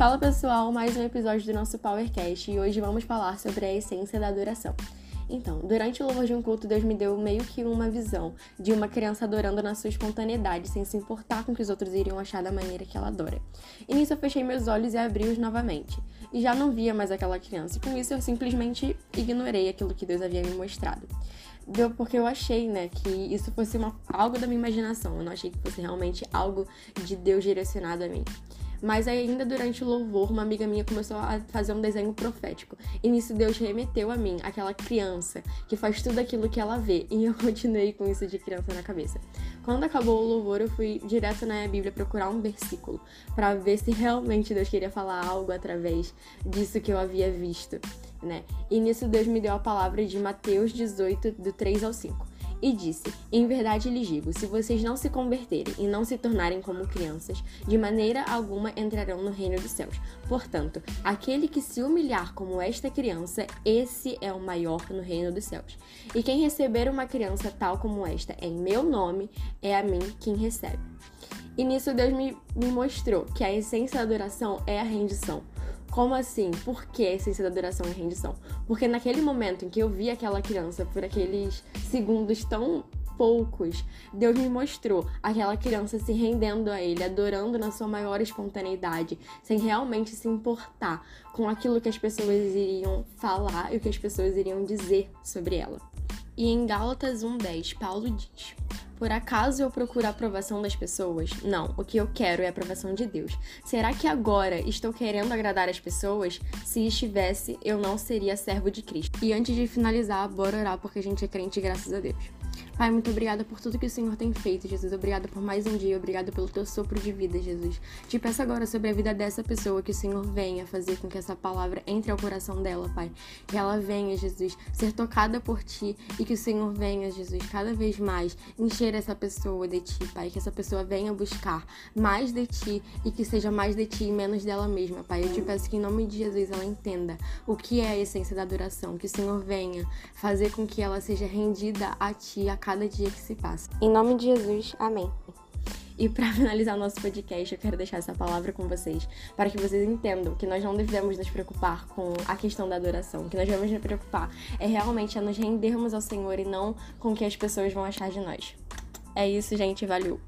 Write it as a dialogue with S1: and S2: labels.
S1: Fala pessoal, mais um episódio do nosso Powercast e hoje vamos falar sobre a essência da adoração. Então, durante o louvor de um culto, Deus me deu meio que uma visão de uma criança adorando na sua espontaneidade, sem se importar com o que os outros iriam achar da maneira que ela adora. E nisso eu fechei meus olhos e abri-os novamente. E já não via mais aquela criança, e com isso eu simplesmente ignorei aquilo que Deus havia me mostrado. Deu porque eu achei, né, que isso fosse uma, algo da minha imaginação, eu não achei que fosse realmente algo de Deus direcionado a mim. Mas ainda durante o louvor, uma amiga minha começou a fazer um desenho profético. E nisso Deus remeteu a mim, aquela criança que faz tudo aquilo que ela vê. E eu continuei com isso de criança na cabeça. Quando acabou o louvor, eu fui direto na Bíblia procurar um versículo para ver se realmente Deus queria falar algo através disso que eu havia visto, né? E nisso Deus me deu a palavra de Mateus 18, do 3 ao 5 e disse: Em verdade lhes digo: se vocês não se converterem e não se tornarem como crianças, de maneira alguma entrarão no reino dos céus. Portanto, aquele que se humilhar como esta criança, esse é o maior no reino dos céus. E quem receber uma criança tal como esta em meu nome, é a mim quem recebe. E nisso Deus me, me mostrou que a essência da adoração é a rendição. Como assim? Por que a essência da adoração e rendição? Porque naquele momento em que eu vi aquela criança por aqueles segundos tão poucos, Deus me mostrou aquela criança se rendendo a Ele, adorando na sua maior espontaneidade, sem realmente se importar com aquilo que as pessoas iriam falar e o que as pessoas iriam dizer sobre ela. E em Gálatas 1,10, Paulo diz: por acaso eu procuro a aprovação das pessoas? Não, o que eu quero é a aprovação de Deus. Será que agora estou querendo agradar as pessoas? Se estivesse, eu não seria servo de Cristo. E antes de finalizar, bora orar porque a gente é crente graças a Deus. Pai, muito obrigada por tudo que o Senhor tem feito, Jesus. Obrigada por mais um dia, obrigada pelo teu sopro de vida, Jesus. Te peço agora sobre a vida dessa pessoa que o Senhor venha fazer com que essa palavra entre ao coração dela, Pai. Que ela venha, Jesus, ser tocada por ti e que o Senhor venha, Jesus, cada vez mais encher essa pessoa de ti, Pai. Que essa pessoa venha buscar mais de ti e que seja mais de ti e menos dela mesma, Pai. Eu te peço que em nome de Jesus ela entenda o que é a essência da adoração, que o Senhor venha fazer com que ela seja rendida a ti a cada cada dia que se passa. Em nome de Jesus, amém. E para finalizar o nosso podcast, eu quero deixar essa palavra com vocês, para que vocês entendam que nós não devemos nos preocupar com a questão da adoração, que nós devemos nos preocupar é realmente a nos rendermos ao Senhor e não com o que as pessoas vão achar de nós. É isso, gente, valeu.